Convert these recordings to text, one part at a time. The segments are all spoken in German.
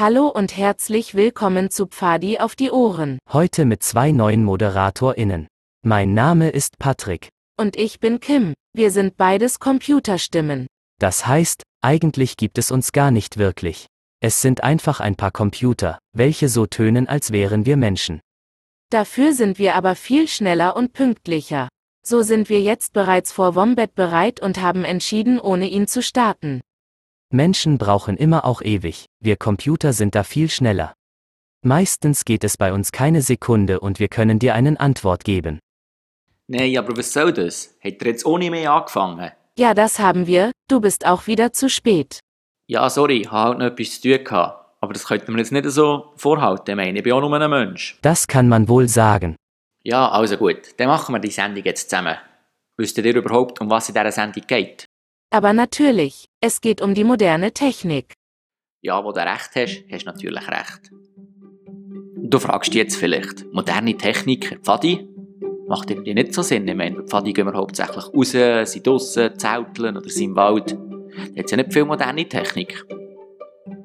Hallo und herzlich willkommen zu Pfadi auf die Ohren. Heute mit zwei neuen ModeratorInnen. Mein Name ist Patrick. Und ich bin Kim. Wir sind beides Computerstimmen. Das heißt, eigentlich gibt es uns gar nicht wirklich. Es sind einfach ein paar Computer, welche so tönen, als wären wir Menschen. Dafür sind wir aber viel schneller und pünktlicher. So sind wir jetzt bereits vor Wombat bereit und haben entschieden, ohne ihn zu starten. Menschen brauchen immer auch ewig, wir Computer sind da viel schneller. Meistens geht es bei uns keine Sekunde und wir können dir eine Antwort geben. Nein, aber was soll das? Hat er jetzt ohne mehr angefangen? Ja, das haben wir, du bist auch wieder zu spät. Ja, sorry, ich hatte halt noch etwas zu tun. Gehabt. Aber das könnte man jetzt nicht so vorhalten. Ich meine, ich bin auch nur ein Mensch. Das kann man wohl sagen. Ja, also gut, dann machen wir die Sendung jetzt zusammen. Wisst ihr überhaupt, um was in dieser Sendung geht? Aber natürlich, es geht um die moderne Technik. Ja, wo du recht hast, hast du natürlich recht. Du fragst dich jetzt vielleicht, moderne Technik, Pfadi? Macht irgendwie nicht so Sinn. Ich meine, Pfadi gehen wir hauptsächlich raus, sind draussen, zelteln oder sind im Wald. Da hat ja nicht viel moderne Technik.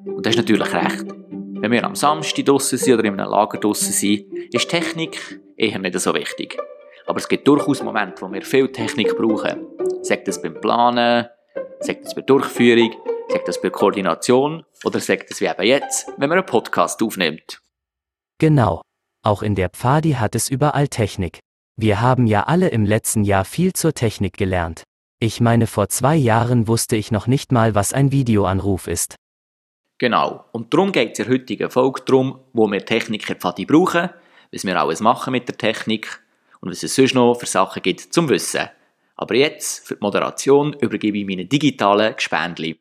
Und du hast natürlich recht. Wenn wir am Samstag draussen sind oder in einem Lager draussen sind, ist Technik eher nicht so wichtig. Aber es gibt durchaus Momente, wo wir viel Technik brauchen. Sagt das beim Planen, sagt das bei Durchführung, sagt das bei Koordination oder sagt das wie eben jetzt, wenn man einen Podcast aufnimmt. Genau. Auch in der Pfadi hat es überall Technik. Wir haben ja alle im letzten Jahr viel zur Technik gelernt. Ich meine, vor zwei Jahren wusste ich noch nicht mal, was ein Videoanruf ist. Genau. Und darum geht es in der heutigen Folge darum, wo wir Techniker Pfadi brauchen, was wir alles machen mit der Technik und was es sonst noch für Sachen gibt zum Wissen. Aber jetzt, für die Moderation, übergebe ich meine digitalen Gespendli.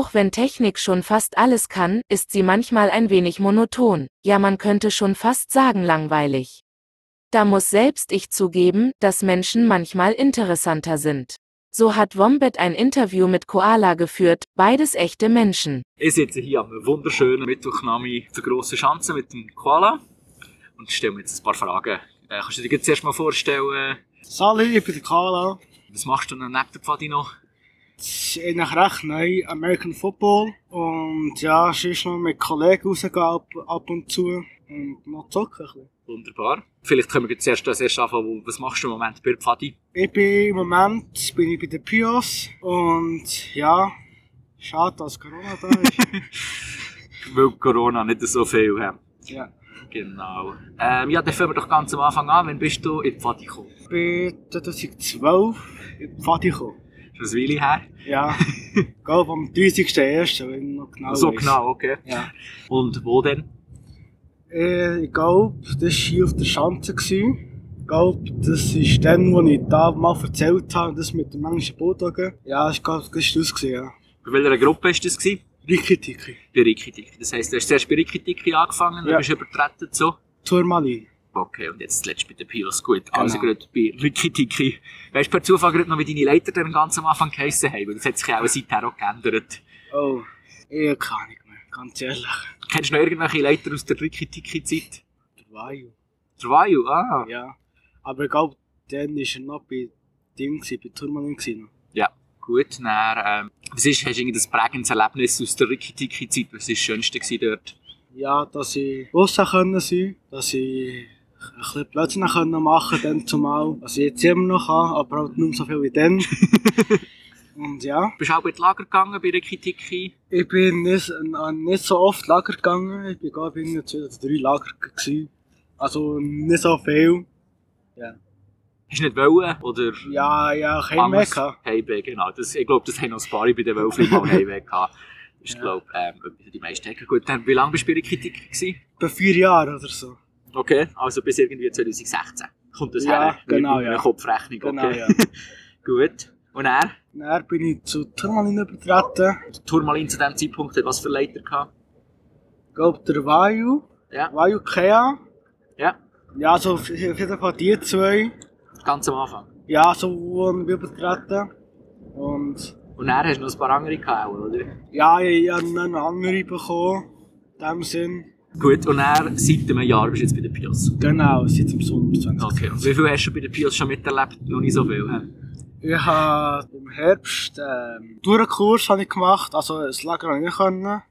Auch wenn Technik schon fast alles kann, ist sie manchmal ein wenig monoton, ja man könnte schon fast sagen langweilig. Da muss selbst ich zugeben, dass Menschen manchmal interessanter sind. So hat Wombat ein Interview mit Koala geführt, beides echte Menschen. Ich sitze hier am wunderschönen Mittwochnami zur grossen Schanze mit dem Koala und stelle mir jetzt ein paar Fragen. Äh, kannst du dir jetzt erst mal vorstellen, Sali, ich bin der Kala. was machst du denn neben der Pfadi noch? Das eigentlich recht neu, American Football. Und ja, sonst noch mit Kollegen rausgehen ab, ab und zu. Und noch zocken ein bisschen. Wunderbar. Vielleicht können wir jetzt erst als erstes anfangen, was machst du im Moment bei der Pfadi? Ich bin im Moment bin ich bei den Pios. Und ja, schade, dass Corona da ist. Weil Corona nicht so viel haben. ja. Genau. Ähm, ja, dann fangen wir doch ganz am Anfang an. Wann bist du in die Pfadi gekommen? Ich bin 2012 in die Pfadi gekommen. Das Weile her? Ja, ich glaube am 30.01., wenn noch genau so weiss. genau, okay. Ja. Und wo denn? Äh, ich glaube, das war hier auf der Schanze. gewesen. Ich glaube, das ist dann, wo ich da mal erzählt habe, das mit dem englischen Bulldoggen. Ja, das war das ist das, gewesen, ja. Bei welcher Gruppe war das? Gewesen? Riki Tiki. Bei Riki Tiki. Das heisst, du hast zuerst bei Riki Tiki angefangen, dann Ja. bist du übertreten zu... Turmali. Okay, und jetzt zuletzt bei den Pios. Gut, also Genau. gerade bei Riki Tiki. Weißt du per Zufall gerade noch, wie deine Leiter dann ganz am Anfang geheissen haben? Weil das hat sich ja auch seither auch geändert. Oh, ich keine Ahnung mehr, ganz ehrlich. Kennst du noch irgendwelche Leiter aus der Riki Tiki Zeit? Der Vayu. Drvayu, ah. Ja. Aber ich glaube, dann war er noch bei gewesen, bei gewesen noch. Ja, gut. Dann, ähm, was ist, hast du irgendein prägendes Erlebnis aus der Riki Tiki Zeit? Was war das Schönste dort? Ja, dass ich draussen können sein, dass ich ein bisschen Blödsinn machen dann zumal, was ich jetzt immer noch kann, aber halt nicht mehr so viel wie dann. Und ja, Bist du auch in die Lager gegangen bei Riki Tiki? ich bin nicht, äh, nicht so oft Lager gegangen, ich bin glaube ich in zwei oder drei Lager gewesen. Also nicht so viel. Hast du nicht wollen? Oder Ja, ja, kein gehabt. Heimweh, genau. Das, ich glaube, das haben noch ein paar bei den Wölfen mal Heimweh gehabt. Ja. glaube ähm, die meisten haben. Gut, dann, wie lange bist du bei Riki Tiki gewesen? Bei vier Jahren oder so. Okay, also bis irgendwie 2016. Kommt das Ja, her? genau, In einer ja. Kopfrechnung, Genau, okay. ja. Gut. Und er? Dann bin ich zu Turmalin übertreten. Turmalin zu diesem Zeitpunkt hat was für Leiter gehabt? Ich glaube der Vayu. Ja. Vayu Kea. Ja. Ja, so auf jeden Fall die zwei. Ganz am Anfang. Ja, so wurden wir übertreten. Und Und dann hast du noch ein paar andere gehabt, oder? ja, ich, ich habe noch andere bekommen. In dem Sinn. Gut, und dann seit einem Jahr bist du jetzt bei den Pios. Genau, seit dem Sommer 20. Okay, und wie viel hast du bei den Pios schon miterlebt? Noch nicht so viel, hä? Ich habe im Herbst ähm, Tourenkurs habe ich gemacht, also das Lager habe ich nicht können.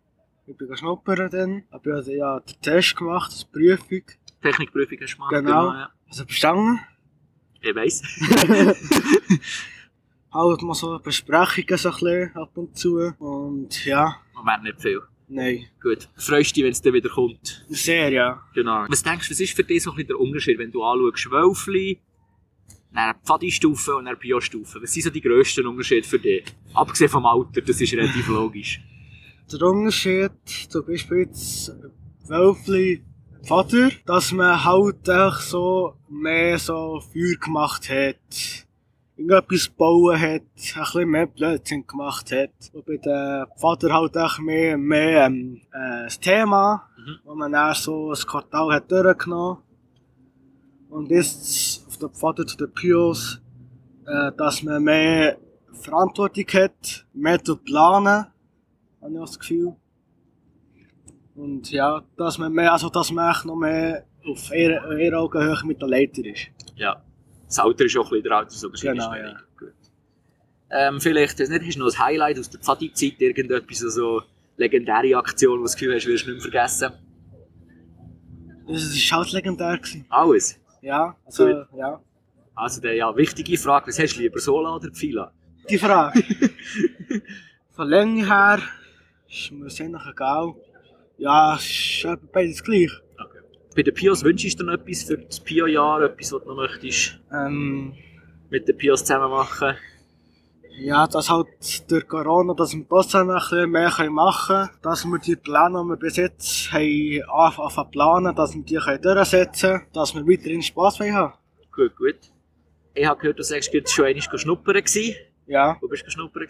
Ich bin schnuppern dann, aber ich habe ja den Test gemacht, das Prüfung, Technikprüfung hast du gemacht? Genau. ja. also bestanden. Ich weiss. Halt mal so Besprechungen so ein bisschen ab und zu und ja, Moment nicht viel. Nein, Gut. Freust dich, wenn es dann wieder kommt. sehr ja. Genau. Was denkst du, was ist für dich so ein bisschen der Unterschied, wenn du anschaust, Wölfli, dann Pfadi-Stufe und dann Bio-Stufe? Was sind so die grössten Unterschiede für dich? Abgesehen vom Alter, das ist relativ logisch. Der Unterschied, zum Beispiel jetzt Wölfli Vater, dass man halt auch so mehr so Feuer gemacht hat. Irgendetwas bauen hat, ein bisschen mehr Blödsinn gemacht hat. Und bei dem Vater halt auch mehr, mehr ähm, äh, das Thema, Mhm. wo man dann so das Quartal hat durchgenommen. Und jetzt auf der Vater zu den Pios, äh, dass man mehr Verantwortung hat, mehr zu planen, habe ich auch das Gefühl. Und ja, dass man mehr, also dass man echt noch mehr auf ihrer Augenhöhe mit der Leiter ist. Ja. Das Alter ist auch ein bisschen der Altersunterschied. Genau, ist ja. Gut. Ähm, vielleicht, das nicht, hast du noch ein Highlight aus der Pfadi-Zeit, irgendetwas, so so legendäre Aktion, wo du das Gefühl hast, wirst du nicht mehr vergessen? Das war halt legendär. Gewesen. Alles. Ja, also, Gut. ja. Also, der, ja, wichtige Frage, was hast du lieber, Sola oder Pfila? Die Frage. Von Länge her ist mir sehr egal. Ja, es ist beides gleich. Bei den Pios wünschst du dir noch etwas für das Pio-Jahr, etwas, was du noch möchtest Ähm, mit den Pios zusammen machen? ja, dass halt durch Corona, dass wir trotzdem ein bisschen mehr machen können, dass wir die Pläne, die wir bis jetzt haben, anfangen zu planen, dass wir die durchsetzen können, dass wir weiterhin Spass haben. Gut, gut. Ich habe gehört, du sagst, du warst schon einmal schnuppern. Ja, Wo bist du schnuppern?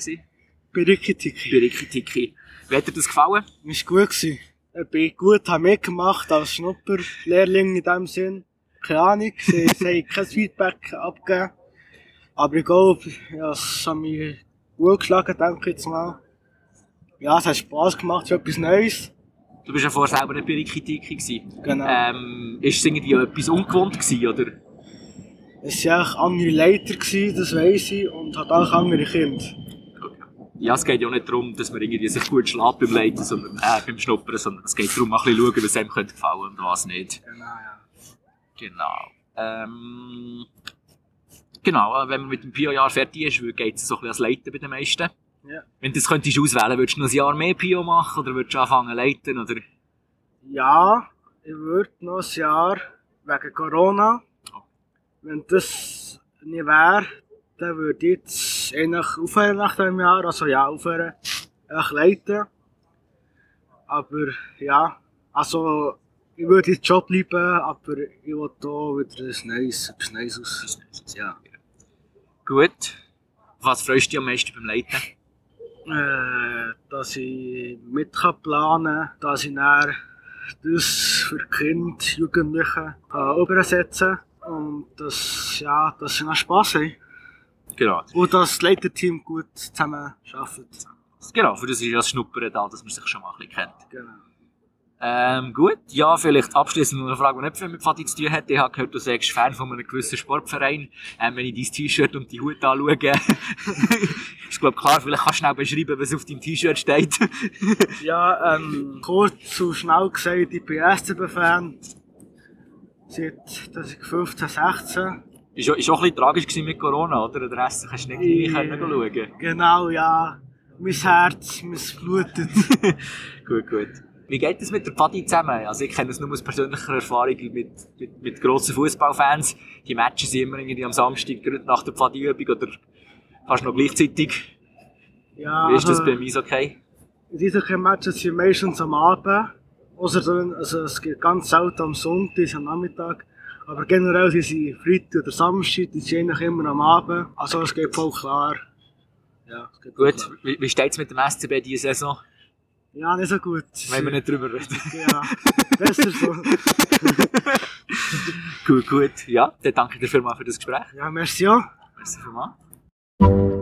bei Rikitiki. Bei Riki Tiki. Wie hat dir das gefallen? Es war gut. Gewesen. Ich bin gut, habe mitgemacht als Schnupperlehrling in dem Sinn. Keine Ahnung, sie, sie haben kein Feedback abgegeben. Aber ich glaube, ja, es hat mich gut geschlagen, denke ich jetzt mal. Ja, es hat Spass gemacht, es ist etwas Neues. Du bist ja vorher selber nicht bei Riki Tiki. gewesen. Genau. Ähm, ist es irgendwie etwas ungewohnt gewesen, oder? Es waren auch andere Leiter, gewesen, das weiss ich, und hat auch andere Kinder. Ja, es geht ja nicht darum, dass man irgendwie sich gut schlägt beim Leiten, sondern, äh, beim Schnuppern, sondern es geht darum, mal ein bisschen schauen, was einem könnte gefallen und was nicht. Genau, ja. Genau. Ähm, genau, äh, wenn man mit dem Pio-Jahr fertig ist, geht es so ein bisschen als Leiten bei den meisten. Ja. Wenn du das könntest auswählen, würdest du noch ein Jahr mehr Pio machen oder würdest du anfangen zu leiten? Oder? Ja, ich würde noch ein Jahr wegen Corona. Wenn das nicht wäre, dann würde ich jetzt eigentlich aufhören nach dem Jahr. Also ja, aufhören, echt leiten. Aber ja, also ich würde jetzt schon bleiben, aber ich will hier wieder ein Neues, etwas Neues aus. Ja. Gut. Was freust du dich am meisten beim Leiten? Äh, dass ich mit kann planen kann, dass ich dann das für Kinder, Jugendliche kann übersetzen kann und dass, ja, dass sie noch Spass haben. Genau. Und dass das Leiterteam gut zusammen arbeitet. Genau, für das ist ja das Schnuppern da, dass man sich schon mal ein bisschen kennt. Genau. Ähm, gut, ja, vielleicht abschließend noch eine Frage, die nicht viel mit Fatih zu tun hat. Ich habe gehört, du sagst Fan von einem gewissen Sportverein. Ähm, wenn ich dein T-Shirt und die Hut anschaue, ist glaube klar, vielleicht kannst du schnell beschreiben, was auf deinem T-Shirt steht. Ja, ähm, kurz und schnell gesagt, ich bin SCB-Fan. Seit 2015, 16. ist, auch- ist auch ein bisschen tragisch mit Corona, oder? Den Rest kannst du nicht gleich Ja. können schauen. Genau, ja. Mein Herz, mein blutet. Gut, gut. Wie geht es mit der Pfadi zusammen? Also ich kenne es nur aus persönlicher Erfahrung mit, mit, mit grossen Fußballfans. Die Matches sind immer irgendwie am Samstag, gerade nach der Pfadi-Übung oder fast noch gleichzeitig. Ja, Wie ist das also- bei mir okay? Diese Matches sind meistens am Abend. Außer also es geht ganz selten am Sonntag, am Nachmittag. Aber generell sind sie Freitag oder Samstag, die sind eigentlich immer am Abend. Also es geht voll klar. Ja, es geht Gut, klar. wie, wie steht es mit dem SCB diese Saison? Ja, nicht so gut. Wenn wir nicht drüber reden. Ja, besser so. gut, gut. Ja, dann danke ich dir vielmals für das Gespräch. Ja, merci auch. Merci vielmals.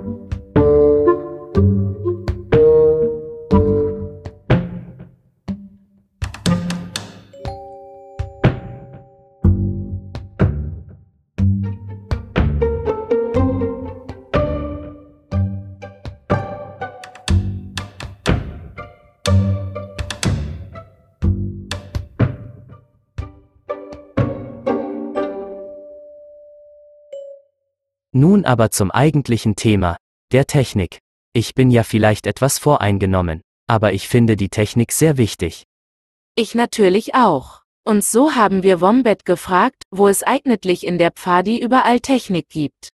Nun aber zum eigentlichen Thema, der Technik. Ich bin ja vielleicht etwas voreingenommen, aber ich finde die Technik sehr wichtig. Ich natürlich auch. Und so haben wir Wombat gefragt, wo es eigentlich in der Pfadi überall Technik gibt.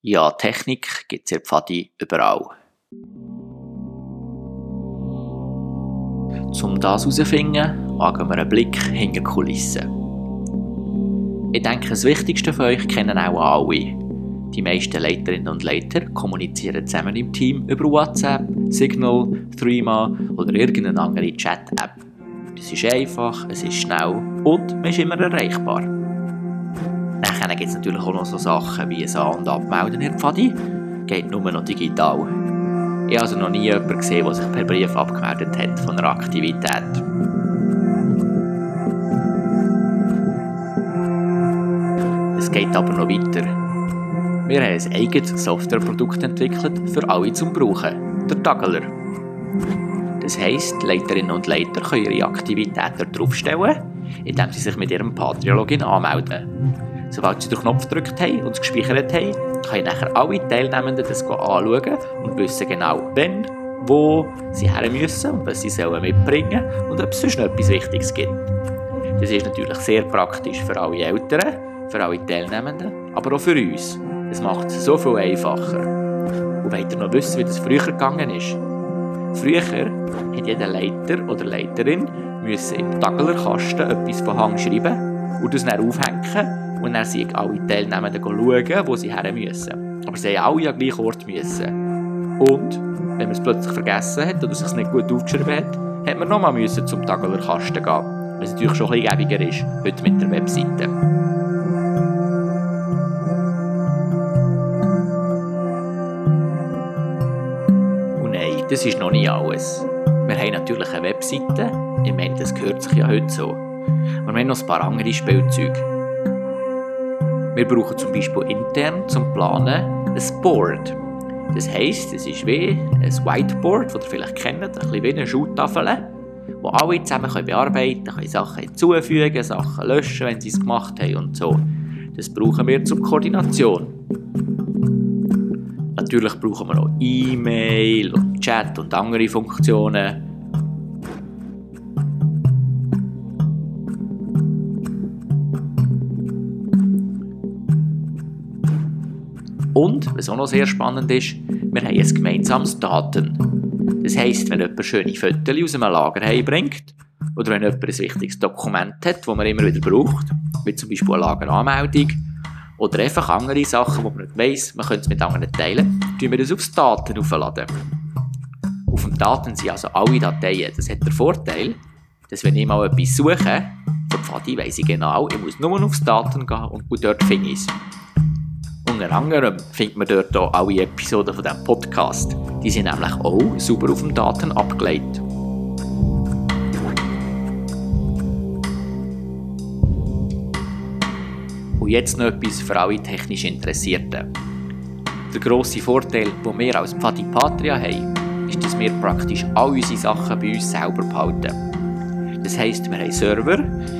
Ja, Technik gibt es in der Pfadi überall. Um das herauszufinden, wagen wir einen Blick hinter die Kulissen. Ich denke, das Wichtigste von euch kennen auch alle. Die meisten Leiterinnen und Leiter kommunizieren zusammen im Team über WhatsApp, Signal, Threema oder irgendeine andere Chat-App. Das ist einfach, es ist schnell und man ist immer erreichbar. Dann gibt es natürlich auch noch so Sachen wie ein An- und Abmelden in Pfadi. Geht nur noch digital. Ich habe also noch nie jemanden gesehen, der sich per Brief abgemeldet hat von einer Aktivität. Es geht aber noch weiter. Wir haben ein eigenes Softwareprodukt entwickelt für alle zum Brauchen, der Tageler. Das heisst, Leiterinnen und Leiter können ihre Aktivitäten draufstellen, indem sie sich mit ihrem Patreon-Login anmelden. Sobald sie den Knopf gedrückt haben und es gespeichert haben, können nachher alle Teilnehmenden das anschauen und wissen genau, wann, wo sie her müssen und was sie sollen mitbringen und ob es sonst noch etwas Wichtiges gibt. Das ist natürlich sehr praktisch für alle Eltern, für alle Teilnehmenden, aber auch für uns. Es macht es so viel einfacher. Und wollt ihr noch wissen, wie das früher gegangen ist? Früher hat jeder Leiter oder Leiterin müssen im Tagelerkasten etwas von Hang schreiben und das dann aufhängen und dann sind alle Teilnehmenden schauen, wo sie her müssen. Aber sie haben alle an gleichen Ort müssen. Und, wenn man es plötzlich vergessen hat oder sich es nicht gut aufgeschrieben hat, hat man nochmal zum Tagelerkasten gehen. Was natürlich schon ein bisschen gäbiger ist, heute mit der Webseite. Das ist noch nicht alles. Wir haben natürlich eine Webseite, ich meine, das gehört sich ja heute so. Und wir haben noch ein paar andere Spielzeuge. Wir brauchen zum Beispiel intern zum Planen ein Board. Das heisst, es ist wie ein Whiteboard, das ihr vielleicht kennt, ein bisschen wie eine Schultafel, wo alle zusammen bearbeiten können, Sachen hinzufügen, Sachen löschen, wenn sie es gemacht haben und so. Das brauchen wir zur Koordination. Natürlich brauchen wir noch E-Mail und Chat und andere Funktionen. Und, was auch noch sehr spannend ist, wir haben ein gemeinsames Daten. Das heisst, wenn jemand schöne Fotos aus einem Lager heimbringt, oder wenn jemand ein wichtiges Dokument hat, das man immer wieder braucht, wie zum Beispiel eine Lageranmeldung, oder einfach andere Sachen, nicht weiss, man könnte es mit anderen teilen, tun wir das aufs Daten aufladen. Auf dem Daten sind also alle Dateien. Das hat den Vorteil, dass wenn ich mal etwas suche, von Pfadi weiss ich genau, ich muss nur aufs Daten gehen und, dort finde ich es. Unter anderem findet man dort auch alle Episoden von diesem Podcast. Die sind nämlich auch super auf dem Daten abgelegt. Und jetzt noch etwas für alle technisch Interessierten. Der grosse Vorteil, den wir als Pfadi Patria haben, ist, dass wir praktisch all unsere Sachen bei uns selber behalten. Das heisst, wir haben Server,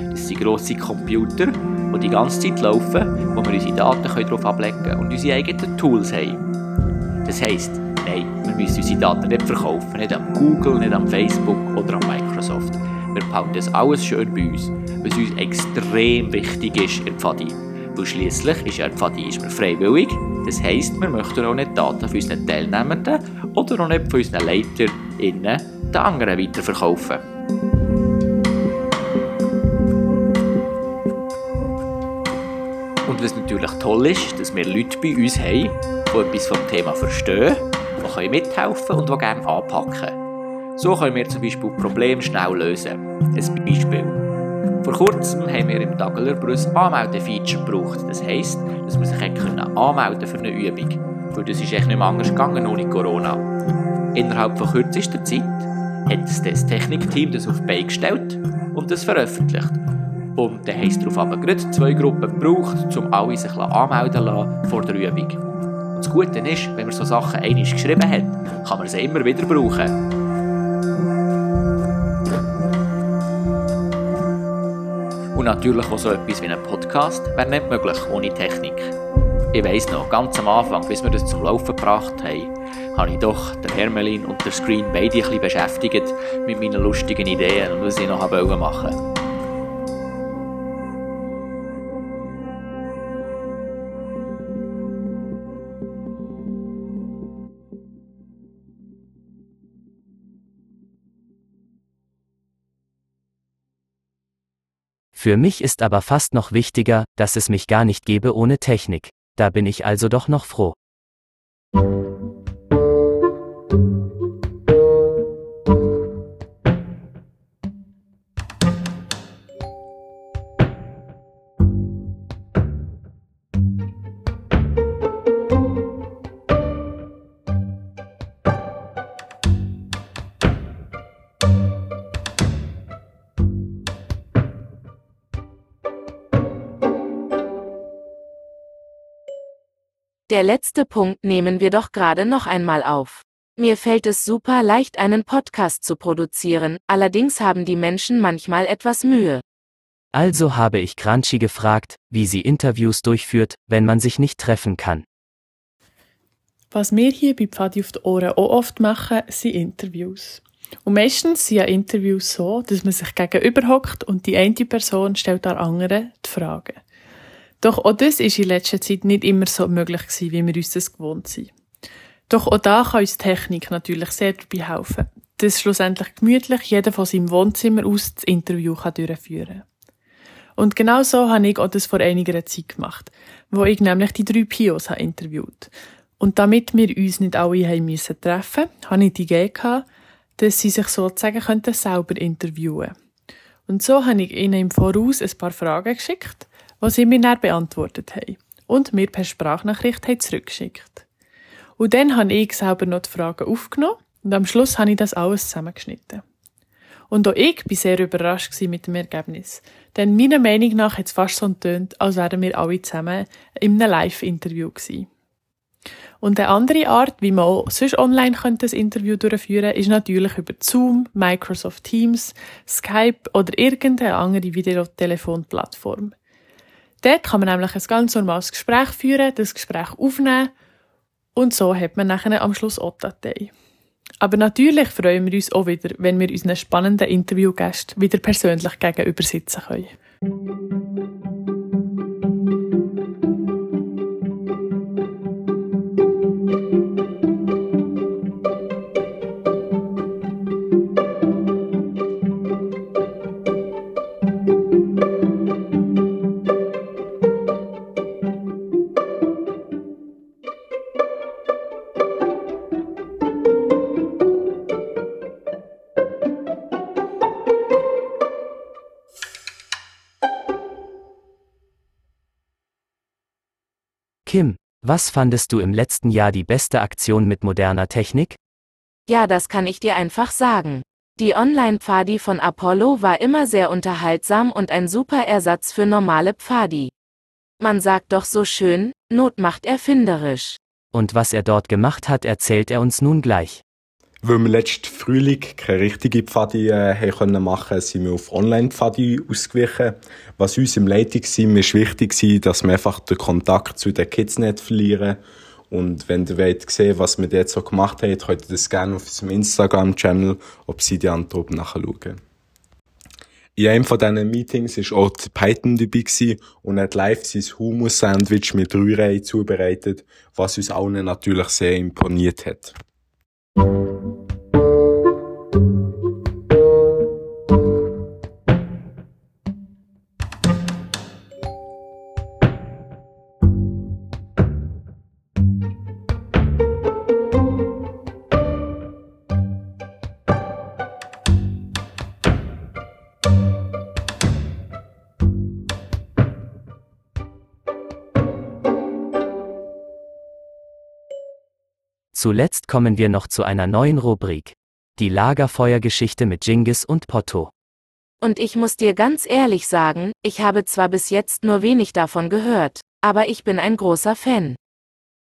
das sind grosse Computer, die die ganze Zeit laufen, wo wir unsere Daten darauf ablegen können und unsere eigenen Tools haben. Das heisst, nein, wir müssen unsere Daten nicht verkaufen, nicht am Google, nicht am Facebook oder am Microsoft. Wir behalten das alles schön bei uns, was uns extrem wichtig ist in Pfadi. Weil schliesslich ist ja Pfadi ist mir freiwillig, das heisst, wir möchten auch nicht Daten von unseren Teilnehmenden oder auch nicht von unseren LeiterInnen den anderen weiterverkaufen. Und was natürlich toll ist, dass wir Leute bei uns haben, die etwas vom Thema verstehen, die können mithelfen und die gerne anpacken. So können wir zum Beispiel Probleme schnell lösen. Ein Beispiel. Vor kurzem haben wir im Tagelerbrüss Anmeldefeature gebraucht. Das heisst, dass man sich anmelden für eine Übung. Weil das ist echt nicht mehr anders gegangen ohne Corona. Innerhalb von kürzester Zeit hat das Technikteam das auf die gestellt und das veröffentlicht. Und dann haben sie darauf aber gerade zwei Gruppen gebraucht, um alle sich anmelden lassen vor der Übung. Und das Gute ist, wenn man so Sachen einmal geschrieben hat, kann man sie immer wieder brauchen. Und natürlich auch so etwas wie ein Podcast wäre nicht möglich ohne Technik. Ich weiss noch, ganz am Anfang, bis wir das zum Laufen gebracht haben, habe ich doch den Hermelin und den Screen beide ein bisschen beschäftigt mit meinen lustigen Ideen und was ich noch machen wollte. Für mich ist aber fast noch wichtiger, dass es mich gar nicht gäbe ohne Technik. Da bin ich also doch noch froh. Der letzte Punkt nehmen wir doch gerade noch einmal auf. Mir fällt es super leicht, einen Podcast zu produzieren, allerdings haben die Menschen manchmal etwas Mühe. Also habe ich Crunchy gefragt, wie sie Interviews durchführt, wenn man sich nicht treffen kann. Was wir hier bei Pfadi auf die Ohren auch oft machen, sind Interviews. Und meistens sind ja Interviews so, dass man sich gegenüber hockt und die eine Person stellt der anderen die Fragen. Doch auch das ist in letzter Zeit nicht immer so möglich gewesen, wie wir uns das gewohnt sind. Doch auch da kann uns Technik natürlich sehr dabei helfen, dass schlussendlich gemütlich jeder von seinem Wohnzimmer aus das Interview kann durchführen kann. Und genau so habe ich auch das vor einiger Zeit gemacht, wo ich nämlich die drei Pios habe interviewt. Und damit wir uns nicht alle haben müssen treffen, habe ich die Idee gehabt, dass sie sich sozusagen könnten selber interviewen. Und so habe ich ihnen im Voraus ein paar Fragen geschickt, die sie mir dann beantwortet haben und mir per Sprachnachricht zurückgeschickt. Und dann habe ich selber noch die Fragen aufgenommen und am Schluss habe ich das alles zusammengeschnitten. Und auch ich war sehr überrascht mit dem Ergebnis. Denn meiner Meinung nach hat es fast so getönt, als wären wir alle zusammen in einem Live-Interview gewesen. Und eine andere Art, wie man auch sonst online könnte ein Interview durchführen könnte, ist natürlich über Zoom, Microsoft Teams, Skype oder irgendeine andere Videotelefonplattform. Dort kann man nämlich ein ganz normales Gespräch führen, das Gespräch aufnehmen und so hat man nachher am Schluss auch Datei. Aber natürlich freuen wir uns auch wieder, wenn wir unseren spannenden Interviewgästen wieder persönlich gegenüber sitzen können. Was fandest du im letzten Jahr die beste Aktion mit moderner Technik? Ja, das kann ich dir einfach sagen. Die Online-Pfadi von Apollo war immer sehr unterhaltsam und ein super Ersatz für normale Pfadi. Man sagt doch so schön, Not macht erfinderisch. Und was er dort gemacht hat, erzählt er uns nun gleich. Weil wir letzten Frühling keine richtige Pfadi äh, können machen, sind wir auf Online-Pfadi ausgewichen. Was uns im Leitungsteam ist wichtig war, dass wir einfach den Kontakt zu den Kids nicht verlieren. Und wenn ihr wollt sehen, was wir dort so gemacht haben, könnt ihr das gerne auf unserem Instagram-Channel Obsidian Top nachschauen. In einem von diesen Meetings war auch Python dabei und hat live sein Hummus-Sandwich mit Rührei zubereitet, was uns allen natürlich sehr imponiert hat. Thank you. Zuletzt kommen wir noch zu einer neuen Rubrik. Die Lagerfeuergeschichte mit Jingis und Potto. Und ich muss dir ganz ehrlich sagen, ich habe zwar bis jetzt nur wenig davon gehört, aber ich bin ein großer Fan.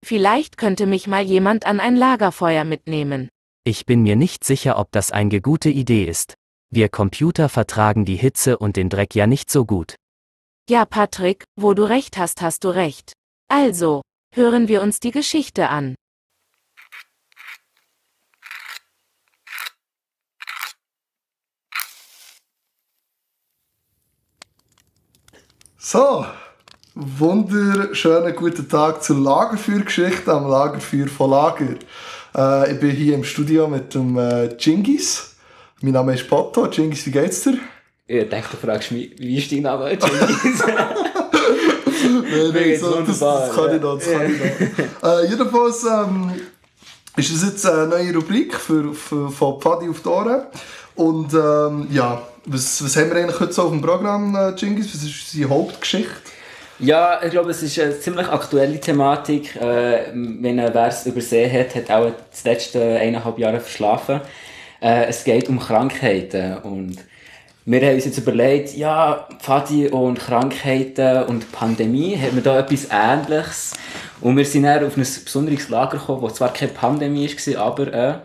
Vielleicht könnte mich mal jemand an ein Lagerfeuer mitnehmen. Ich bin mir nicht sicher, ob das eine gute Idee ist. Wir Computer vertragen die Hitze und den Dreck ja nicht so gut. Ja, Patrick, wo du recht hast, hast du recht. Also, hören wir uns die Geschichte an. So, wunderschönen guten Tag zur Lagerfeuergeschichte am Lagerfeuer von Lager. Äh, ich bin hier im Studio mit dem äh, Jingis. Mein Name ist Potto. Jingis, wie geht's dir? Ich dachte, du fragst mich, wie ist dein Name? Jingis? nein, nein, so, das, das kann ich noch. Das kann ich noch. äh, jedenfalls ähm, ist das jetzt eine neue Rubrik für, für, von Pfadi auf die Ohren. Und ähm, ja, was, was haben wir eigentlich heute so auf dem Programm, äh? Was ist unsere Hauptgeschichte? Ja, ich glaube, es ist eine ziemlich aktuelle Thematik. Äh, wenn wer es übersehen hat, hat auch das letzte eineinhalb Jahre verschlafen. Äh, es geht um Krankheiten und wir haben uns jetzt überlegt, ja, Pfadi und Krankheiten und Pandemie, haben wir da etwas Ähnliches? Und wir sind dann auf ein besonderes Lager gekommen, wo zwar keine Pandemie war, aber äh,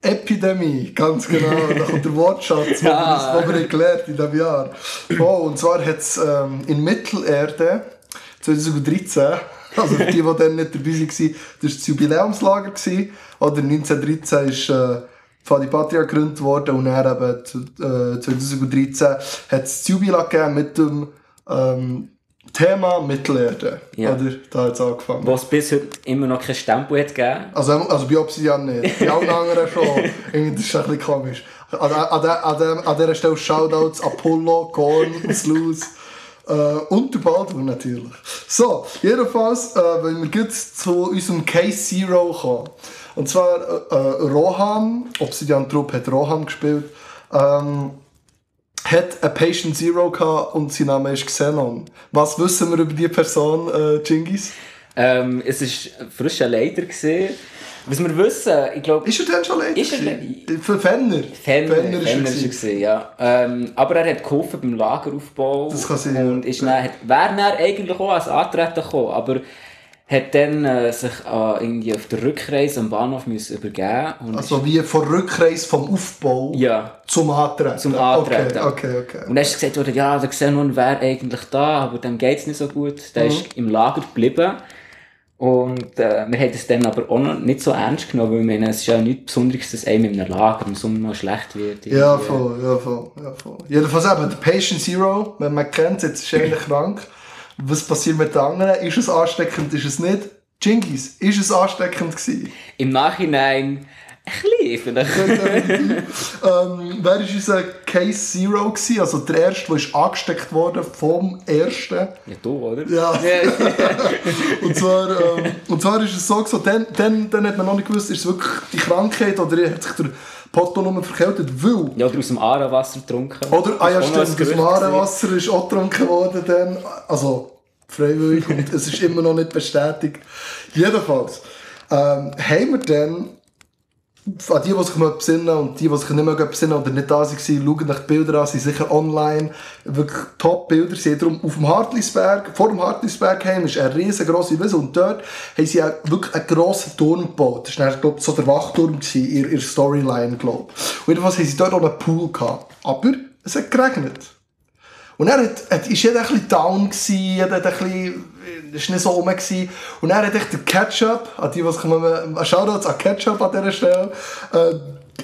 Epidemie, ganz genau. Da kommt der Wortschatz, ja. den wir gelernt in diesem Jahr. Oh, und zwar hat es ähm, in Mittelerde 2013, also für die, die dann nicht dabei waren, das war das Jubiläumslager. Gewesen, oder 1913 ist äh, Fadi Patria gegründet worden und dann eben äh, 2013 hat es das Jubiläum mit dem ähm, Thema Mittelerde. Ja. Oder? Da hat es angefangen. Was bis heute immer noch kein Stempel hat gegeben. Also, also bei Obsidian nicht. Bei allen anderen schon. Irgendwie, das ist ein bisschen komisch. An, an, an, an dieser Stelle Shoutouts Apollo, Korn, Slus. Äh, und der Baldwin natürlich. So, jedenfalls, äh, wenn wir jetzt zu unserem Case Zero kommen. Und zwar äh, äh Rohan, Obsidian Trupp hat Rohan gespielt. Ähm, hat ein Patient Zero gehabt und sein Name ist Xenon. Was wissen wir über diese Person, äh, Jingis? Ähm, es war frisch ein Leiter. Gewesen. Was wir wissen, ich glaube... Ist er denn schon Leiter? Ist er Für Fenner? Fenner, Fenner, Fenner ist er, gewesen, ja. Ähm, aber er hat geholfen beim Lageraufbau. Das kann sein, Und ist ja. dann, wäre dann eigentlich auch als Antreten gekommen, aber hat dann äh, sich äh, irgendwie auf der Rückreise am Bahnhof müssen übergeben Also wie von Rückreise vom Aufbau ja. zum Antreten? Zum Antreten. Okay, okay, okay. Und dann ist gesagt worden, ja, der Xenon wäre eigentlich da, aber dem geht es nicht so gut. Der mhm. ist im Lager geblieben. Und äh, wir haben es dann aber auch noch nicht so ernst genommen, weil meine, es ist ja nichts Besonderes, dass einem in einem Lager im Sommer mal schlecht wird. Irgendwie. Ja, voll, ja, voll, ja, voll. Jedenfalls eben, der Patient Zero, wenn man kennt, jetzt ist er eigentlich krank. Was passiert mit den anderen? Ist es ansteckend, ist es nicht? Jingis, ist es ansteckend gewesen? Im Nachhinein ein bisschen vielleicht. ähm, wer war unser Case Zero? Gewesen? Also der erste, der angesteckt wurde vom ersten. Ja, du, oder? Ja. und, zwar, ähm, und zwar ist es so, so dann, dann, dann hat man noch nicht gewusst, ist es wirklich die Krankheit oder hat sich der Potto nur verkältet, weil... Ja, oder aus dem Aarewasser getrunken. Oder, ah ja stimmt, aus dem Aarewasser ist auch getrunken worden dann. Also freiwillig und es ist immer noch nicht bestätigt. Jedenfalls ähm, haben wir dann an die, die sich besinnen und die, die sich nicht mehr besinnen oder nicht da waren, schauen nach die Bilder an, sind sicher online. Wirklich Top-Bilder. Sie darum auf dem Hartlisberg, vor dem Hartlisberg heim ist eine riesengroße Wiese und dort haben sie auch wirklich einen grossen Turm gebaut. Das war, glaube ich, so der Wachturm in ihrer Storyline, glaube ich. Und jedenfalls haben sie dort auch einen Pool gehabt. Aber es hat geregnet. Und er hat, hat, ist jeder ein bisschen down gewesen, hat ein bisschen, ist nicht so rum gewesen. Und er hat echt den Ketchup, an die, was kommen, Shoutouts an Ketchup an dieser Stelle, äh,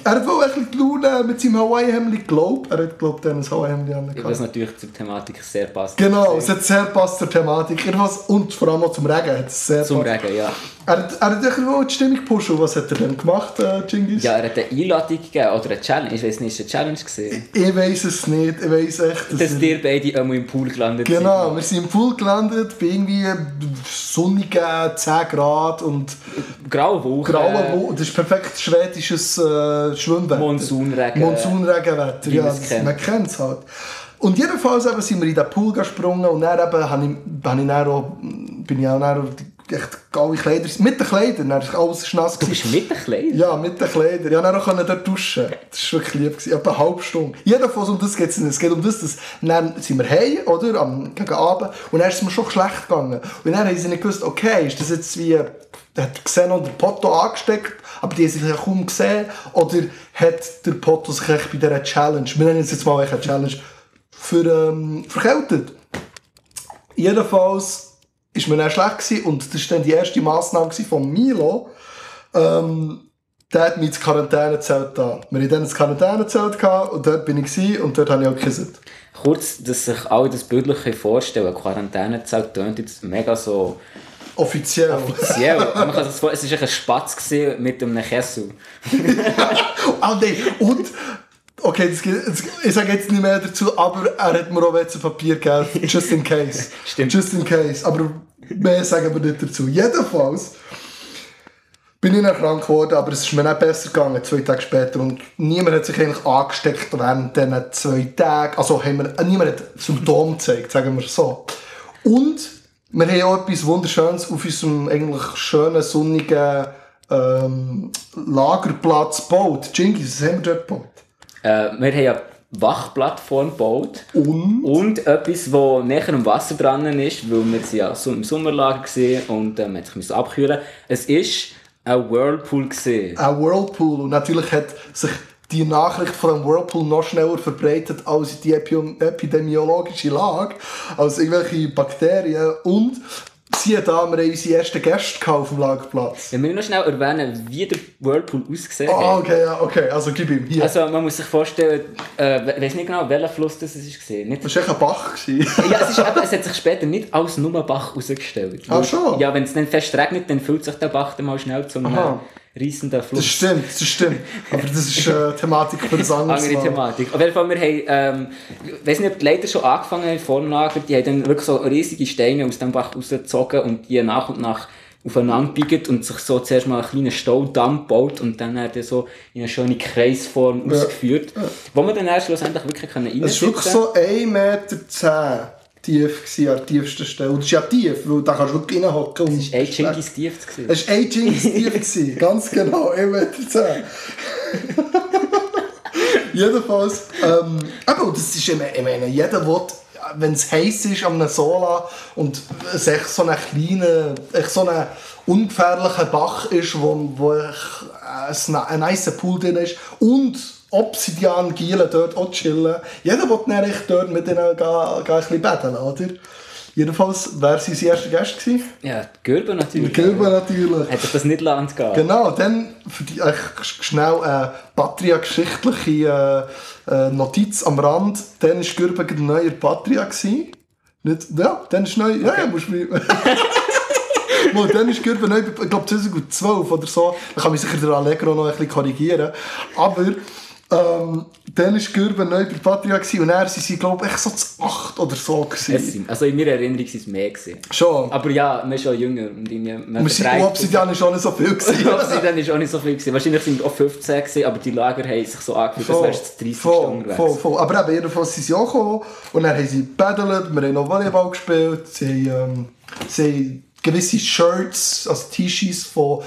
er hat wohl ein bisschen die Laune mit seinem Hawaii-Hemd geglaubt. Er hat, glaube ich, ein Hawaii-Hemd an. Was natürlich zur Thematik sehr passt. Genau, es hat sehr passt zur Thematik. Und vor allem auch zum Regen hat es sehr Zum passt. Regen, ja. Er, er hat die Stimmung pushen. Was hat er denn gemacht, äh, Genghis? Ja, er hat eine Einladung gegeben oder eine Challenge. Ich weiß nicht, ist eine Challenge gesehen? Ich, ich weiß es nicht. Ich weiß echt. Dass, dass ihr beide einmal im Pool gelandet genau, sind. Genau, wir sind im Pool gelandet bei irgendwie sonnigen 10 Grad und... Graue Woche. Graue Woche. Das ist perfekt schwedisches äh, Schwimmen. Monsunregen. Monsunregenwetter, ja. Das, man kennt es halt. Und jedenfalls eben sind wir in den Pool gesprungen und dann eben habe ich, habe ich dann auch, bin ich auch dann echt geile Kleider. Mit den Kleidern, dann ist alles nass. Du bist mit den Kleidern? Ja, mit den Kleidern. Ja, dann konnte dort duschen. Das war wirklich lieb. Gewesen. Etwa eine halbe Stunde. Jedenfalls um das geht es nicht. Es geht um das, dass dann sind wir heim, oder? Am, gegen Abend. Und dann ist es mir schon schlecht gegangen. Und dann haben sie nicht gewusst, okay, ist das jetzt wie, hat Xenon der Potto angesteckt, aber die haben sich ja kaum gesehen, oder hat der Potto sich echt bei dieser Challenge, wir nennen es jetzt mal eine Challenge, für, ähm, verkältet. Jedenfalls ist mir dann schlecht gewesen, und das war dann die erste Massnahme von Milo. Ähm, der hat mich ins Quarantänezelt da. Wir hatten dann ein Quarantänezelt und dort bin ich gewesen, und dort habe ich auch gekisset. Kurz, dass sich alle das bildlich vorstellen können. Quarantänezelt tönt jetzt mega so Offiziell. offiziell. Man kann das es war ein Spatz mit einem Kessel. Ah, nein. Und, okay, das, das, ich sage jetzt nicht mehr dazu, aber er hat mir auch WC Papier gegeben. Just in case. Stimmt. Just in case. Aber mehr sagen wir nicht dazu. Jedenfalls bin ich dann krank geworden, aber es ist mir nicht besser gegangen, zwei Tage später. Und niemand hat sich eigentlich angesteckt während diesen zwei Tagen. Also haben wir, niemand hat Symptome gezeigt, sagen wir so. Und wir haben auch etwas Wunderschönes auf unserem eigentlich schönen, sonnigen ähm, Lagerplatz gebaut. Jingis, was haben wir dort gebaut? Äh, wir haben eine Wachplattform gebaut. Und? Und etwas, das näher am Wasser dran ist, weil wir ja im Sommerlager gesehen und äh, man müssen abkühlen. Es ist ein Whirlpool gesehen. Ein Whirlpool. Und natürlich hat sich die Nachricht von einem Whirlpool noch schneller verbreitet als die epi epidemiologische Lage, als irgendwelche Bakterien. Und siehe da, wir haben unsere ersten Gäste auf dem Lagerplatz. Wir müssen noch schnell erwähnen, wie der Whirlpool ausgesehen Ah, hat. okay, ja, okay. Also gib ihm. Hier. Also man muss sich vorstellen, äh, ich weiß nicht genau, welcher Fluss das ist gesehen. Nicht das war echt ein Bach. Ja, es, ist eben, es hat sich später nicht als nur Bach herausgestellt. Ach schon? Ja, wenn es dann fest regnet, dann füllt sich der Bach dann mal schnell zum Aha. äh, reissenden Fluss. Das stimmt, das stimmt. Aber das ist äh, Thematik für das Andere Mal. Thematik. Auf jeden Fall, wir haben, ähm, ich weiß nicht, ob die Leute schon angefangen haben, vor dem Lager, die haben dann wirklich so riesige Steine aus dem Bach rausgezogen und die nach und nach aufeinander biegen und sich so zuerst mal einen kleinen Staudamm gebaut und dann hat er so in eine schöne Kreisform ausgeführt, wo wir dann erst schlussendlich wirklich können Es war wirklich so 1,10 Meter tief gewesen, an der tiefsten Stelle. Und das ist ja tief, weil da kannst du wirklich reinhocken. Es war ein Genghis tief. Es war ein Jeans tief, ganz genau, 1,10 Meter. Jedenfalls, ähm, aber das ist, ich meine, ich meine, jeder will, wenn es heiß ist am Sola und es echt so ein kleiner, echt so ein ungefährlicher Bach ist, wo, wo echt ein, ein nicer Pool drin ist und Obsidian Gielen dort auch chillen. Jeder will dann echt dort mit denen gehen, gehen ein bisschen betteln, oder? Jedenfalls, wer sind seine ersten Gäste gewesen? Ja, die Gürben natürlich. Gilbert natürlich. Sich das nicht land gehen. Genau, dann für die echt schnell eine Patria-geschichtliche äh, äh, Notiz am Rand. Dann war Gürben ein neuer Patria. Gewesen. Nicht, ja, dann ist neu. Ja, ja, musst du Mal, dann ist Gürben neu, ich glaube 2012 oder so. Da kann mich sicher der Allegro noch ein bisschen korrigieren. Aber ähm, dann war Gürben neu bei Patria und er sie, glaube ich, so zu 8 oder so. Es Gewesen. also in meiner Erinnerung waren es mehr. Gewesen. Schon. Aber ja, man ist schon jünger. Und man sie- verträgt- Obsidian war schon nicht so viel. Gewesen. Obsidian ist auch nicht so viel. Gewesen. Wahrscheinlich sind wir auch 15 gewesen, aber die Lager haben sich so angefühlt, als wärst du das 30 voll, unterwegs. voll, voll. Aber eben, jedenfalls sind sie auch gekommen und dann haben sie gepaddelt, wir haben noch Volleyball gespielt, sie haben, ähm, sie haben gewisse Shirts, also T-Shirts von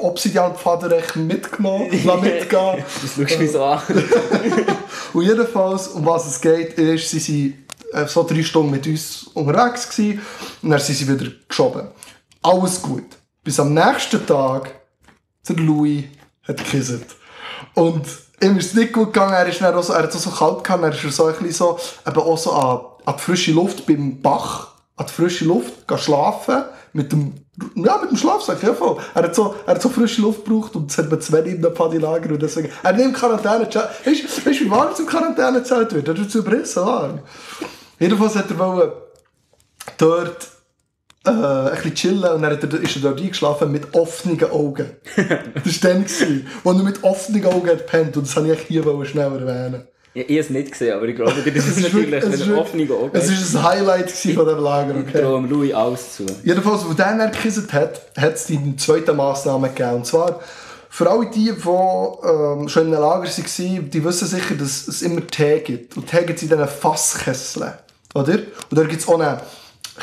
Obsidian-Pfadenrecht mitgenommen, lassen mitgehen. Das schaust du mich so an. Und jedenfalls, um was es geht, ist, sie sind äh, so drei Stunden mit uns unterwegs gewesen, und dann sind sie wieder geschoben. Alles gut. Bis am nächsten Tag, der Louis hat gekisset. Und ihm ist es nicht gut gegangen, er, ist dann auch so, er hat es so kalt gehabt, er ist so ein bisschen so, eben auch so an, an die frische Luft beim Bach, an die frische Luft, schlafen, mit dem, ja, mit dem Schlafsack, ja voll. Er hat so, er hat so frische Luft gebraucht und es hat mir zwei in einem Paddy-Lager und deswegen, er im Quarantäne, weißt du, wie warm es im Quarantäne gezählt wird? Er wird zu überrissen warm. Jedenfalls hat er wollen dort äh, ein bisschen chillen und dann hat er, ist er dort eingeschlafen mit offenen Augen. das war dann, wo er mit offenen Augen hat gepennt und das wollte ich hier schnell erwähnen. Ja, ich habe es nicht gesehen, aber ich glaube, das ist natürlich es eine offene Augen. Es war ein Highlight von diesem Lager, Ich okay? traue dem Louis alles zu. Jedenfalls, wo der dann gekisset hat, hat es die zweite Massnahme gegeben. Und zwar, für alle die, die ähm, schon in einem Lager waren, die wissen sicher, dass es immer Tee gibt. Und Tee gibt es in diesen Fasskesseln. Oder? Und da gibt es auch eine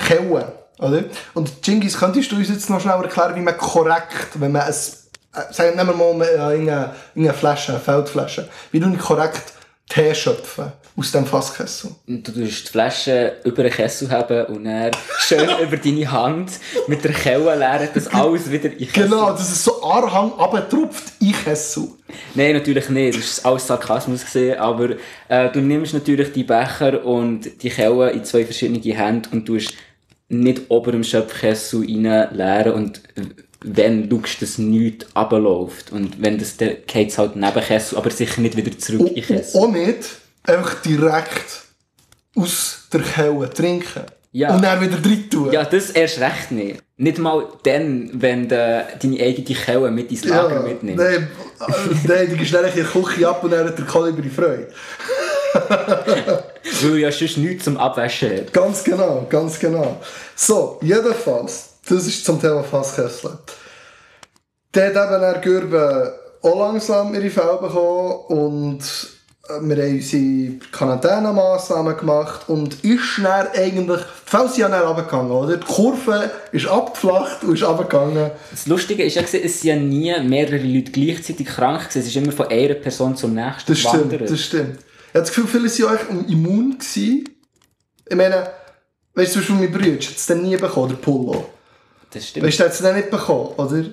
Kelle. Oder? Und Genghis, könntest du uns jetzt noch schnell erklären, wie man korrekt, wenn man ein, äh, sagen wir mal, äh, eine, eine Flasche, eine Feldflasche, wie du korrekt Tee schöpfen aus dem Fasskessel? Und du tust die Flasche über den Kessel haben und dann schön über deine Hand mit der Kelle leeren, das alles wieder in Kessel. Genau, dass es so Anhang abtropft in Kessel. Nein, natürlich nicht. Das ist alles Sarkasmus gesehen. Aber äh, du nimmst natürlich die Becher und die Kelle in zwei verschiedene Hände und tust nicht ober im Schöpfkessel rein leeren und wenn du dass nichts runterläuft. Und wenn das, dann geht es halt neben Kessel, aber sicher nicht wieder zurück in Kessel. Auch nicht einfach direkt aus der Kelle trinken. Ja. Und dann wieder drin tun. Ja, das erst recht nicht. Nicht mal dann, wenn du deine eigene Kelle mit ins Lager Ja, mitnimmst. Nein, äh, nein, die gehst dann in die Küche ab und dann hat der Kolibri Freude. Weil ja sonst nichts zum Abwaschen hat. Ganz genau, ganz genau. So, jedenfalls, das ist zum Thema Fasskessel. Der hat eben Herr Gürbe auch langsam ihre Fälle bekommen und äh, wir haben unsere Quarantänemaßnahmen gemacht und ist dann eigentlich, Fälle sind ja dann runtergegangen, oder? Die Kurve ist abgeflacht und ist runtergegangen. Das Lustige ist ja, es sind ja nie mehrere Leute gleichzeitig krank gewesen. Es ist immer von einer Person zur nächsten Das stimmt, gewandert. das stimmt. Ich habe das Gefühl, viele sind euch immun gewesen. Ich meine, weißt du, zum Beispiel mein Bruder hat es dann nie bekommen, der Pullo. Das stimmt. Weißt du, dann nicht bekommen, oder?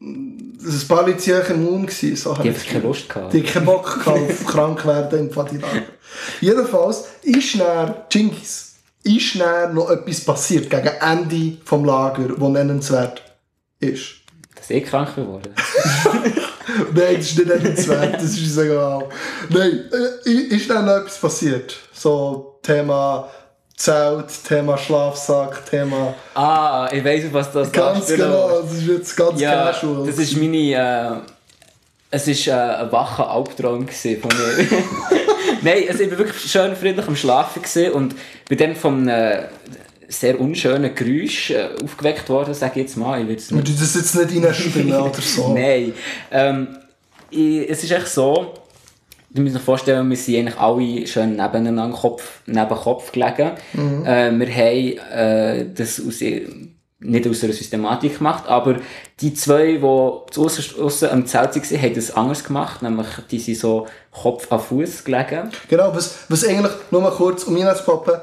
Das ein paar Leute euch immun gewesen. So Die haben keine Lust gehabt. Die haben keinen Bock gehabt auf krank werden im Fadilager. Jedenfalls ist dann Genghis, ist dann noch etwas passiert gegen Ende vom Lager, das nennenswert ist. Dass ich krank geworden Nein, das ist nicht nennenswert, das ist egal. Nein, äh, ist dann noch etwas passiert? So, Thema Zelt, Thema Schlafsack, Thema... Ah, ich weiss, was das Ganz darstellt. genau, das ist jetzt ganz Ja, casual. das ist meine... Äh, es war äh, ein wacher Albtraum von mir. Nein, also ich war wirklich schön friedlich am Schlafen und bin dann von einem sehr unschönen Geräusch äh, aufgeweckt worden, sage ich jetzt mal. Ich tun das jetzt nicht reinspielen oder so. Nein. Ähm, ich, es ist echt so, du musst dir vorstellen, wir sind eigentlich alle schön nebeneinander Kopf, neben Kopf gelegen. Äh, wir haben äh, das aus, nicht aus einer Systematik gemacht, aber die zwei, die draussen am Zelt waren, haben das anders gemacht, nämlich die sind so Kopf an Fuß gelegen. Genau, was, was eigentlich, nur mal kurz, um hineinzupappen,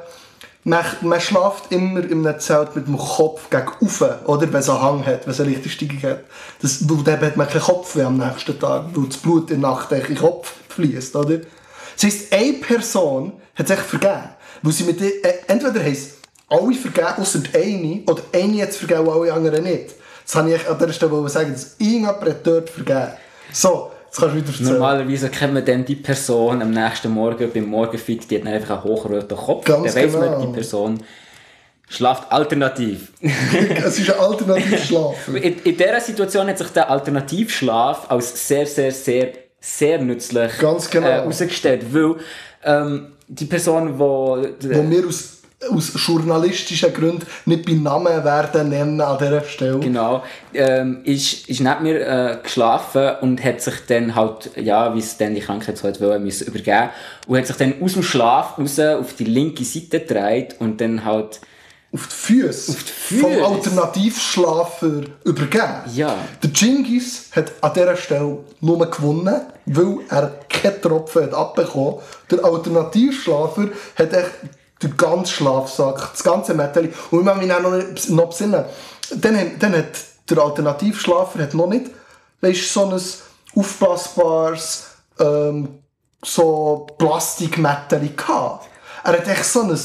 man, man schläft immer in einem Zelt mit dem Kopf gegen oben, oder? Wenn es einen Hang hat, wenn es eine leichte Steigung hat. Das, weil dann hat man keinen Kopf am nächsten Tag, weil das Blut in der Nacht in den Kopf fließt, oder? Das heisst, eine Person hat sich vergeben. Weil sie mit der, äh, entweder heisst alle vergeben, ausser eine, oder eine hat es vergeben alle anderen nicht. Das wollte ich an dieser Stelle sagen, dass irgendjemand dort vergeben. So, jetzt kannst du wieder erzählen. Normalerweise kennt man dann die Person am nächsten Morgen beim Morgenfix, die hat dann einfach einen hochroten Kopf. Ganz dann weiss man, genau. die Person schlaft alternativ. es ist ein Alternativschlaf. in, in dieser Situation hat sich der Alternativschlaf als sehr, sehr, sehr, sehr nützlich Ganz genau. äh, herausgestellt. Weil ähm, die Person, wo die... wir aus, aus journalistischen Gründen nicht bei Namen werden nennen an dieser Stelle. Genau, ähm, ist, ist neben mir äh, geschlafen und hat sich dann halt, ja, wie es dann die Krankheit so wollen, müssen übergeben und hat sich dann aus dem Schlaf raus auf die linke Seite gedreht und dann halt, Auf die Füße. Auf die Füße. Vom Alternativschlafer übergeben. ja, Der Genghis hat an dieser Stelle nur gewonnen, weil er keinen Tropfen hat abbekommen. Der Alternativschlafer hat echt den ganzen Schlafsack, das ganze Metall. Und ich muss mich auch noch, nicht- noch besinnen. Dann, dann hat der Alternativschlafer hat noch nicht weißt, so ein aufblasbares ähm, so Plastikmetall gehabt. Er hat echt so ein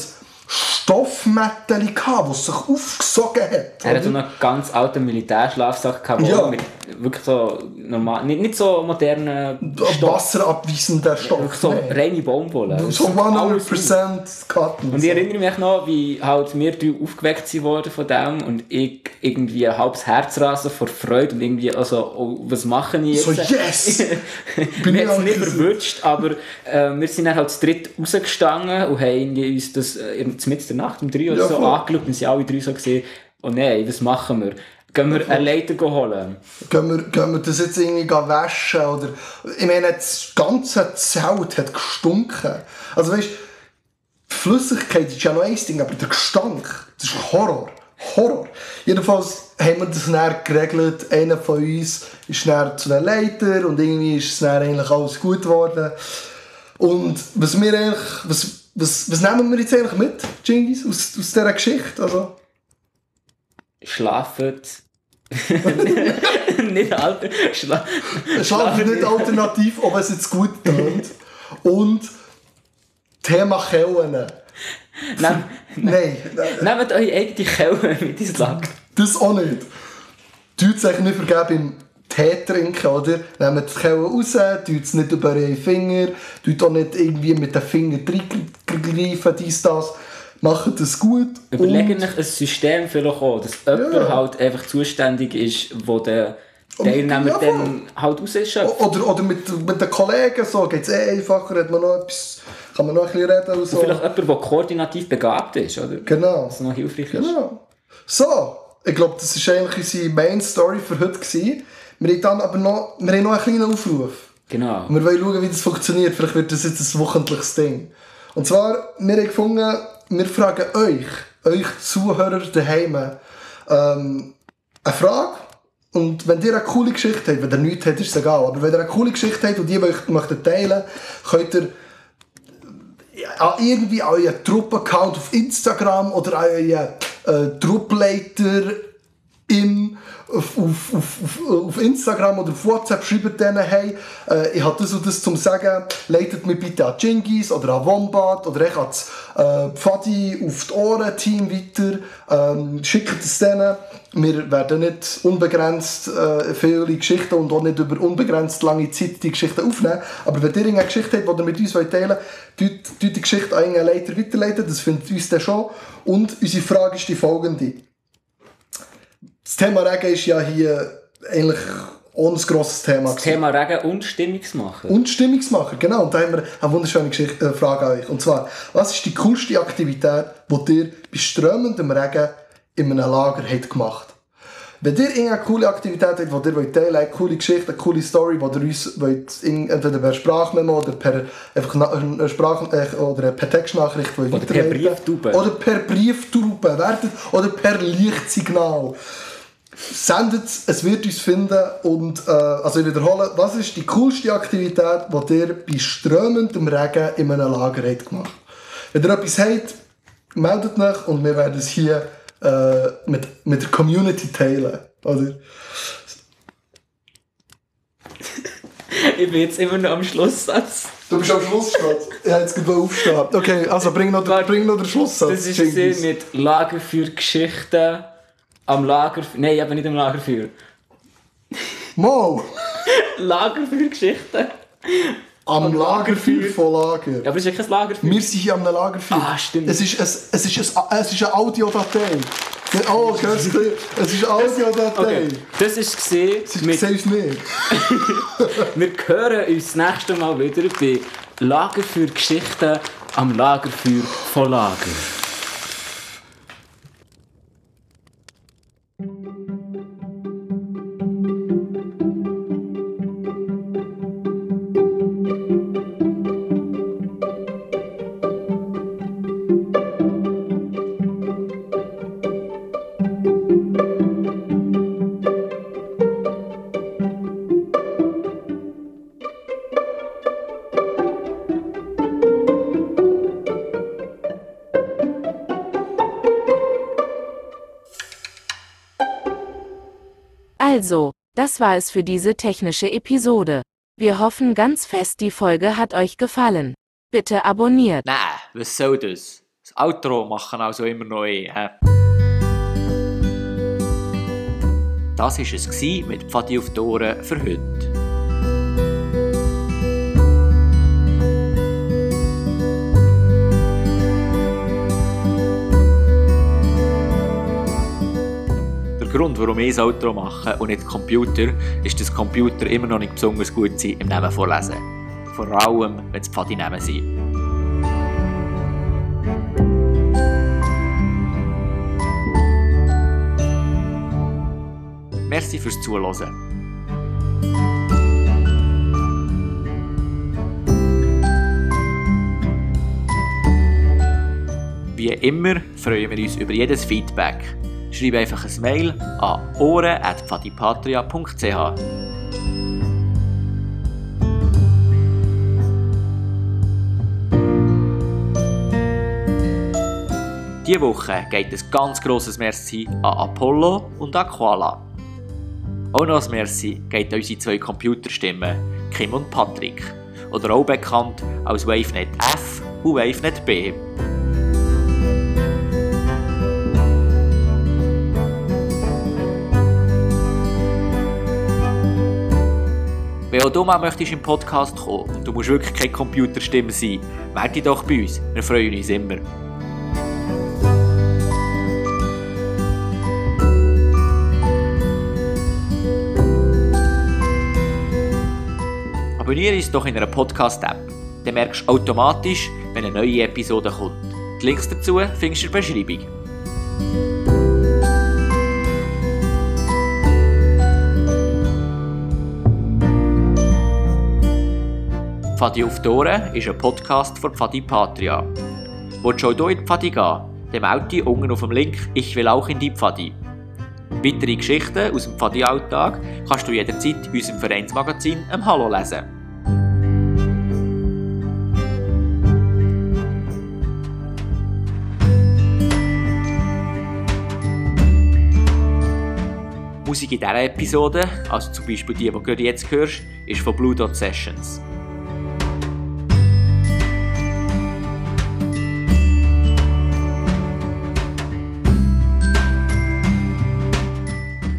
Stoffmetall gehabt, das sich aufgesogen hat. er hat so oder? einen ganz alten Militärschlafsack gehabt, Ja. mit wirklich so normal, nicht, nicht so modernen Stoff, wasserabweisender Stoff. wirklich so nee. reine Baumwolle. So Alles 100% Cotton. Und ich erinnere mich noch, wie halt wir drei aufgeweckt sind worden von dem und ich irgendwie ein halbes Herzrasen vor Freude und irgendwie, also, oh, was mache ich jetzt? So, yes! Bin wir haben es nicht verwünscht, aber äh, wir sind dann halt zu dritt rausgestanden und haben uns das äh, mitten der Nacht um drei oder Ja, so voll. angeschaut und sind alle drei so gesehen, oh nein, was machen wir? Gehen wir eine Leiter holen? Gehen wir, gehen wir das jetzt irgendwie waschen? Oder, ich meine, das ganze Zelt hat gestunken. Also weißt die Flüssigkeit ist ja noch ein Ding, aber der Gestank, das ist Horror. Horror. Jedenfalls haben wir das dann geregelt. Einer von uns ist dann zu den Leiter und irgendwie ist es dann eigentlich alles gut geworden. Und was wir eigentlich, was, was, was nehmen wir jetzt eigentlich mit, Jingis, aus, aus dieser Geschichte? Also, Schlaft. nicht alter. Schla Schlafen nicht alternativ, ob es jetzt gut tönt. Und Thema Kellen. Nehm, Nein, nehmt eure eigene Kelle mit ins Lager. das auch nicht. Tut sich nicht vergeben beim Tee trinken, oder? Nehmt die Kelle raus, tut es nicht über eure Finger, tut auch nicht irgendwie mit den Fingern reingreifen, dies, das. Macht es gut. Überlegt und- euch ein System vielleicht auch, dass jemand Ja. halt einfach zuständig ist, wo der Teilnehmer Ja, dann halt rausschöpft. Oder, oder mit, mit den Kollegen so, geht es eh einfacher, hat man noch etwas, kann man noch ein bisschen reden und so. Vielleicht jemand, der koordinativ begabt ist, oder? Genau. Was noch hilfreich ist. Genau. So, ich glaube, das war eigentlich unsere Main Story für heute. Gewesen. Wir haben dann aber noch, wir haben noch einen kleinen Aufruf. Genau. Und wir wollen schauen, wie das funktioniert. Vielleicht wird das jetzt ein wöchentliches Ding. Und zwar, wir haben gefunden, wir fragen euch, euch Zuhörer daheim, ähm, eine Frage. Und wenn ihr eine coole Geschichte habt, wenn ihr nichts habt, ist es egal. Aber wenn ihr eine coole Geschichte habt und die möchtet, teilen, könnt ihr an irgendwie euren Trupp-Account auf Instagram oder euren äh, Truppleiter im, auf, auf, auf, auf, Instagram oder auf WhatsApp schreibt denen, hey, äh, ich habe das und das zum Sagen, leitet mich bitte an Jingis oder an Wombat oder ich an das äh, Pfadi auf die Ohren Team weiter, ähm, schickt es denen. Wir werden nicht unbegrenzt äh, viele Geschichten und auch nicht über unbegrenzt lange Zeit die Geschichten aufnehmen, aber wenn ihr eine Geschichte habt, die ihr mit uns teilen wollt, tut die Geschichte an einen Leiter weiterleiten, das findet uns dann schon. Und unsere Frage ist die folgende. Das Thema Regen ist ja hier eigentlich ohne ein grosses Thema. Das Thema Regen und Stimmungsmacher. Und Stimmungsmacher, genau. Und da haben wir eine wunderschöne Geschichte, äh, Frage an euch. Und zwar, was ist die coolste Aktivität, die ihr bei strömendem Regen in einem Lager habt gemacht Wenn ihr irgendeine coole Aktivität habt, die ihr wollt teilen wollt, eine coole Geschichte, eine coole Story, die ihr uns wollt, entweder per Sprachmemo oder per, einfach eine Sprach, äh, oder per Textnachricht wollt Oder per. Brieftaube. Oder per Brieftaube, werdet, oder per Lichtsignal. Sendet es, es wird uns finden und äh, also ich wiederhole, was ist die coolste Aktivität, die ihr bei strömendem Regen in einem Lager habt gemacht Wenn ihr etwas habt, meldet euch und wir werden es hier äh, mit, mit der Community teilen. Oder? Ich bin jetzt immer noch am Schlusssatz. Du bist am Schlusssatz. Ich habe jetzt gerade aufstehen. Okay, also bring noch, den- bring noch den Schlusssatz. Das ist mit Lagerfeuer Geschichten am Lagerfeuer. Nein, eben nicht am Lagerfeuer. Mo, Lagerfeuer Geschichten. am Lagerfeuer von Lager. Ja, aber es ist ja kein Lagerfeuer. Wir sind hier am Lagerfeuer. Ah, stimmt. Es ist, es, es ist, ein, es ist eine Audiodatei. Oh, hörst du? Es ist eine Audiodatei. Okay, das ist gesehen Sie mit. sehen es nicht. Wir hören uns das nächste Mal wieder bei Lagerfeuer Geschichten am Lagerfeuer von Lager. Also, das war es für diese technische Episode. Wir hoffen ganz fest, die Folge hat euch gefallen. Bitte abonniert. Nein, was soll das? Das Outro machen also immer noch eh. hä? Das war es mit Pfadi auf die Ohren für heute. Grund, warum ich das Outro mache und nicht Computer, ist, dass Computer immer noch nicht besonders gut sind im Namen vorlesen. Vor allem, wenn es Pfadi-Namen sind. Merci fürs Zuhören. Wie immer freuen wir uns über jedes Feedback. Schreibe einfach ein Mail an ohren.pfadipatria.ch. Diese Woche geht ein ganz grosses Merci an Apollo und an Koala. Auch noch ein Merci geht an unsere zwei Computerstimmen, Kim und Patrick, oder auch bekannt als WaveNet F und WaveNet B. auch du mal möchtest im Podcast kommen und du musst wirklich keine Computerstimme sein, melde dich doch bei uns. Wir freuen uns immer. Abonniere uns doch in einer Podcast-App. Dann merkst du automatisch, wenn eine neue Episode kommt. Die Links dazu findest du in der Beschreibung. Pfadi auf die ist ein Podcast von Pfadi Patria. Willst du hier in die Pfadi gehen? Melde dich unten auf dem Link «Ich will auch in die Pfadi». Weitere Geschichten aus dem Pfadi-Alltag kannst du jederzeit in unserem Vereinsmagazin «Im Hallo» lesen. Musik in dieser Episode, also zum Beispiel die, die du jetzt hörst, ist von Blue Dot Sessions.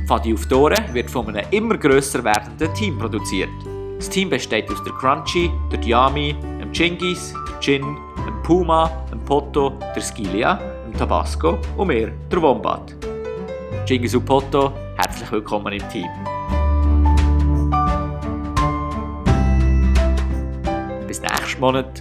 Fadi auf Ohren wird von einem immer grösser werdenden Team produziert. Das Team besteht aus der Crunchy, der Diami, dem Chingis, der Gin, dem Puma, dem Poto, der Skilia, dem Tabasco und mir, der Wombat. Chingis und Poto, herzlich willkommen im Team. Bis nächsten Monat.